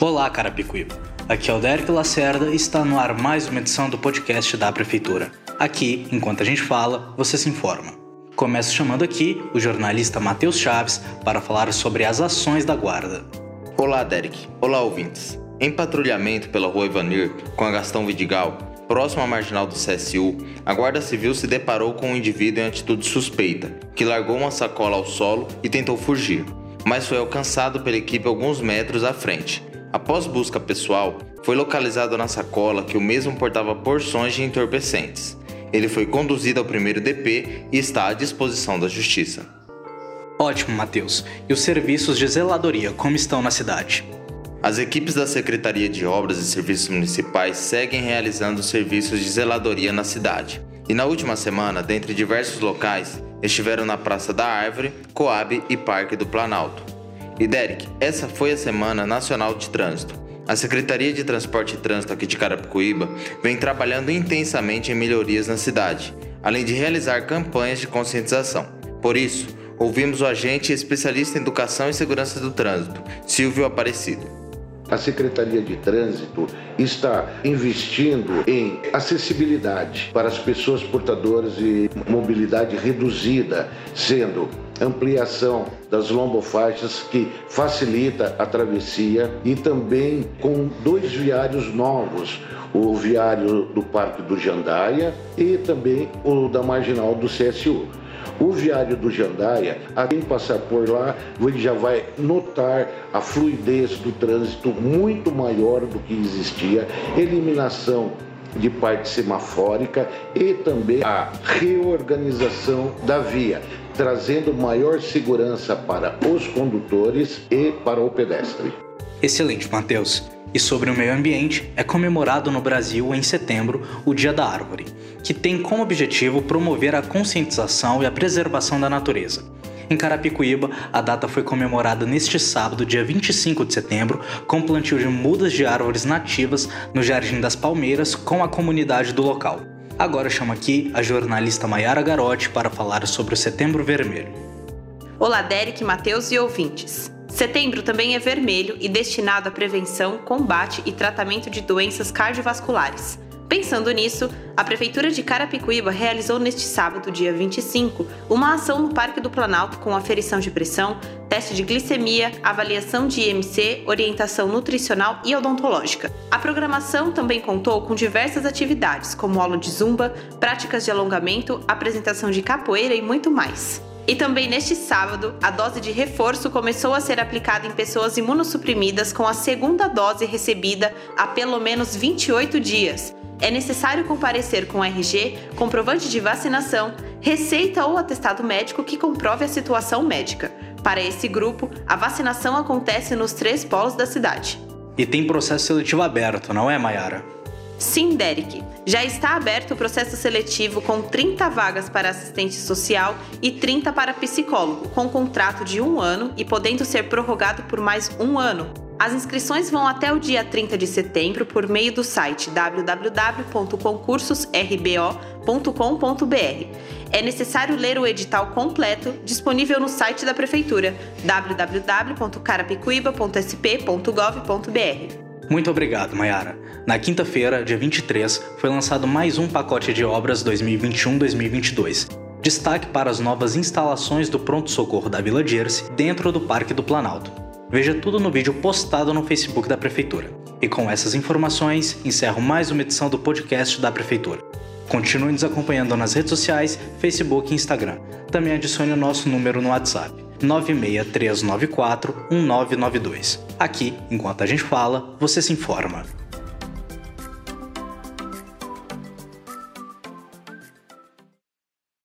Olá, Carapicuíba. Aqui é o Derek Lacerda e está no ar mais uma edição do podcast da Prefeitura. Aqui, enquanto a gente fala, você se informa. Começo chamando aqui o jornalista Matheus Chaves para falar sobre as ações da Guarda. Olá, Derek. Olá, ouvintes. Em patrulhamento pela rua Ivanir, com a Gastão Vidigal, próximo à marginal do CSU, a Guarda Civil se deparou com um indivíduo em atitude suspeita, que largou uma sacola ao solo e tentou fugir, mas foi alcançado pela equipe alguns metros à frente. Após busca pessoal, foi localizado na sacola que o mesmo portava porções de entorpecentes. Ele foi conduzido ao primeiro DP e está à disposição da Justiça. Ótimo, Matheus. E os serviços de zeladoria como estão na cidade? As equipes da Secretaria de Obras e Serviços Municipais seguem realizando serviços de zeladoria na cidade. E na última semana, dentre diversos locais, estiveram na Praça da Árvore, Coab e Parque do Planalto. E Derek, essa foi a Semana Nacional de Trânsito. A Secretaria de Transporte e Trânsito aqui de Carapicuíba vem trabalhando intensamente em melhorias na cidade, além de realizar campanhas de conscientização. Por isso, ouvimos o agente especialista em educação e segurança do trânsito, Silvio Aparecido. A Secretaria de Trânsito está investindo em acessibilidade para as pessoas portadoras de mobilidade reduzida, sendo ampliação das lombofaixas que facilita a travessia e também com dois viários novos, o viário do Parque do Jandaia e também o da Marginal do CSU. O viário do Jandaia, a quem passar por lá, ele já vai notar a fluidez do trânsito muito maior do que existia, eliminação de parte semafórica e também a reorganização da via, trazendo maior segurança para os condutores e para o pedestre. Excelente, Matheus. E sobre o meio ambiente, é comemorado no Brasil em setembro o Dia da Árvore, que tem como objetivo promover a conscientização e a preservação da natureza. Em Carapicuíba, a data foi comemorada neste sábado, dia 25 de setembro, com plantio de mudas de árvores nativas no Jardim das Palmeiras com a comunidade do local. Agora chamo aqui a jornalista Maiara Garotti para falar sobre o Setembro Vermelho. Olá, Derek, Matheus e ouvintes. Setembro também é vermelho e destinado à prevenção, combate e tratamento de doenças cardiovasculares. Pensando nisso, a Prefeitura de Carapicuíba realizou neste sábado, dia 25, uma ação no Parque do Planalto com aferição de pressão, teste de glicemia, avaliação de IMC, orientação nutricional e odontológica. A programação também contou com diversas atividades, como aula de zumba, práticas de alongamento, apresentação de capoeira e muito mais. E também neste sábado, a dose de reforço começou a ser aplicada em pessoas imunossuprimidas com a segunda dose recebida há pelo menos 28 dias, é necessário comparecer com RG, comprovante de vacinação, receita ou atestado médico que comprove a situação médica. Para esse grupo, a vacinação acontece nos três polos da cidade. E tem processo seletivo aberto, não é, Mayara? Sim, Derek. Já está aberto o processo seletivo com 30 vagas para assistente social e 30 para psicólogo, com contrato de um ano e podendo ser prorrogado por mais um ano. As inscrições vão até o dia 30 de setembro por meio do site www.concursosrbo.com.br. É necessário ler o edital completo disponível no site da Prefeitura www.carapicuíba.sp.gov.br. Muito obrigado, Mayara. Na quinta-feira, dia 23, foi lançado mais um pacote de obras 2021-2022. Destaque para as novas instalações do pronto-socorro da Vila Jersey dentro do Parque do Planalto. Veja tudo no vídeo postado no Facebook da Prefeitura. E com essas informações, encerro mais uma edição do podcast da Prefeitura. Continue nos acompanhando nas redes sociais, Facebook e Instagram. Também adicione o nosso número no WhatsApp, 963941992. Aqui, enquanto a gente fala, você se informa.